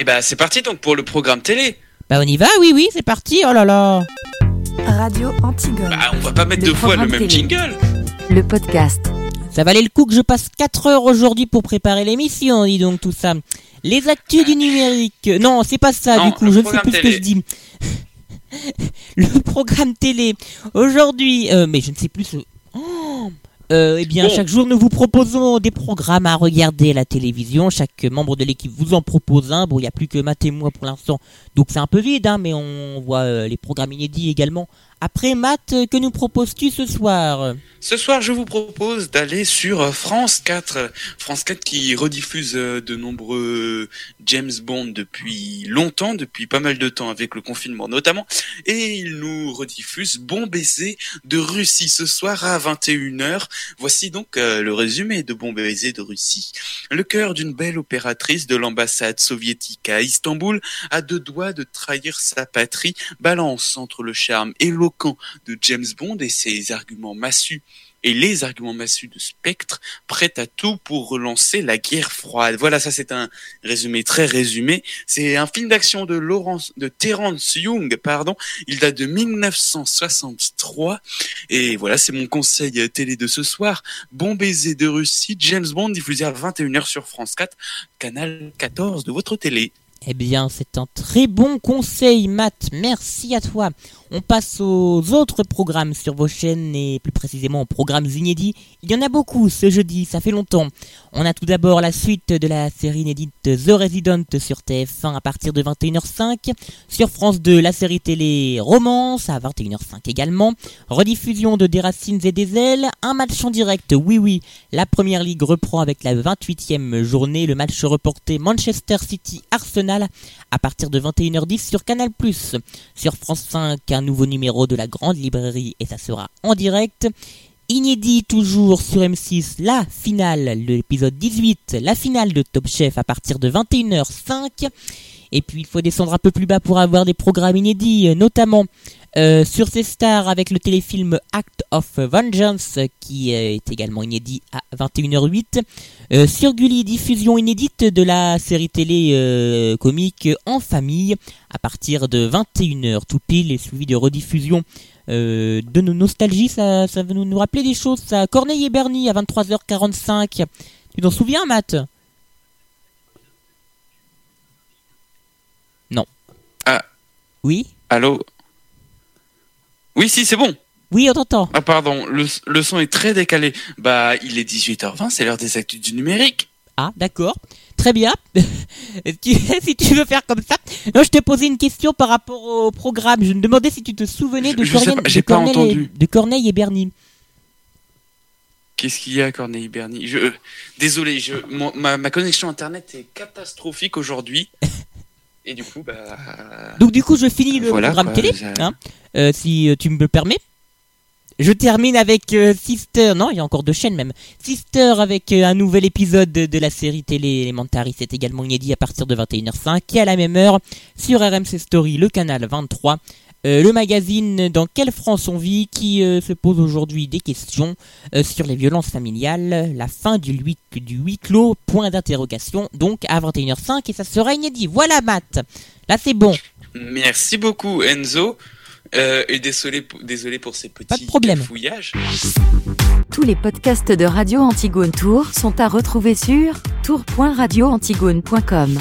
Et bah c'est parti donc pour le programme télé. Bah on y va, oui, oui, c'est parti, oh là là Radio Antigone. Bah on va pas mettre Le deux fois le même télé. jingle. Le podcast. Ça valait le coup que je passe 4 heures aujourd'hui pour préparer l'émission, dis donc tout ça. Les actus du numérique. Non, c'est pas ça Non, du coup, le je ne sais programme plus ce que je dis. le programme télé. Aujourd'hui, euh, mais je ne sais plus ce... Euh, eh bien, Bon. chaque jour, nous vous proposons des programmes à regarder à la télévision. Chaque membre de l'équipe vous en propose un. Bon, il n'y a plus que Matt et moi pour l'instant, donc c'est un peu vide, hein, mais on voit euh, les programmes inédits également. Après, Matt, que nous proposes-tu ce soir? Ce soir, je vous propose d'aller sur France 4. France 4 qui rediffuse euh, de nombreux James Bond depuis longtemps, depuis pas mal de temps avec le confinement notamment. Et il nous rediffuse Bon baiser de Russie ce soir à 21h. Voici donc euh, le résumé de Bon baiser de Russie. Le cœur d'une belle opératrice de l'ambassade soviétique à Istanbul a deux doigts de trahir sa patrie, balance entre le charme de James Bond et ses arguments massus et les arguments massus de Spectre, prêt à tout pour relancer la guerre froide. Voilà, ça c'est un résumé très résumé. C'est un film d'action de Laurence, de Terence Young, pardon. Il date de 1963. Et voilà, c'est mon conseil télé de ce soir. Bon baiser de Russie, James Bond diffusé à 21h sur France 4, canal 14 de votre télé. Eh bien, c'est un très bon conseil, Matt. Merci à toi. On passe aux autres programmes sur vos chaînes et plus précisément aux programmes inédits. Il y en a beaucoup ce jeudi, ça fait longtemps. On a tout d'abord la suite de la série inédite The Resident sur TF1 à partir de 21h05. Sur France 2, la série télé Romance à 21h05 également. Rediffusion de Des Racines et des Ailes. Un match en direct, oui oui. La première ligue reprend avec la 28e journée le match reporté Manchester City À partir de 21h10 sur Canal+. Sur France 5, un nouveau numéro de la grande librairie et ça sera en direct. Inédit toujours sur M6, la finale, l'épisode 18, la finale de Top Chef à partir de 21h05. Et puis il faut descendre un peu plus bas pour avoir des programmes inédits, euh, notamment euh, sur ces stars avec le téléfilm Act of Vengeance qui euh, est également inédit à 21h08. Euh, sur Gulli, diffusion inédite de la série télé euh, comique En famille à partir de 21h tout pile et suivi de rediffusion de nos nostalgies. Ça, ça va nous, nous rappeler des choses. Ça. Corneille et Bernie à 23h45. Tu t'en souviens, Matt? Non. Ah. Oui? Allô? Oui, si, c'est bon. Oui, on t'entend. Ah pardon, le, le son est très décalé. Bah, il est 18h20, c'est l'heure des actus du numérique. Ah, d'accord. Très bien. Si tu veux faire comme ça. Non, je te posais une question par rapport au programme. Je me demandais si tu te souvenais de, Je- pas, de pas et- entendu. de Corneille et Bernie. Qu'est-ce qu'il y a, Corneille Bernie? Je, euh, Désolé, je, mon- ma, ma connexion internet est catastrophique aujourd'hui. Et du coup, bah. Donc du coup, je finis le Voilà, programme quoi, télé, hein, euh, si euh, tu me le permets. Je termine avec euh, Sister, non, il y a encore deux chaînes même. Sister avec euh, un nouvel épisode de, de la série télé Elementary, c'est également inédit à partir de 21h05 et à la même heure sur RMC Story, le canal 23. Euh, le magazine Dans quelle France on vit qui euh, se pose aujourd'hui des questions euh, sur les violences familiales, la fin du huis, du huis clos, point d'interrogation, donc à 21h05 et ça sera inédit. Voilà Matt, là c'est bon. Merci beaucoup, Enzo. Euh, et désolé, pour- désolé pour ces petits Pas de problème. cafouillages. Tous les podcasts de Radio Antigone Tour sont à retrouver sur tour.radioantigone.com.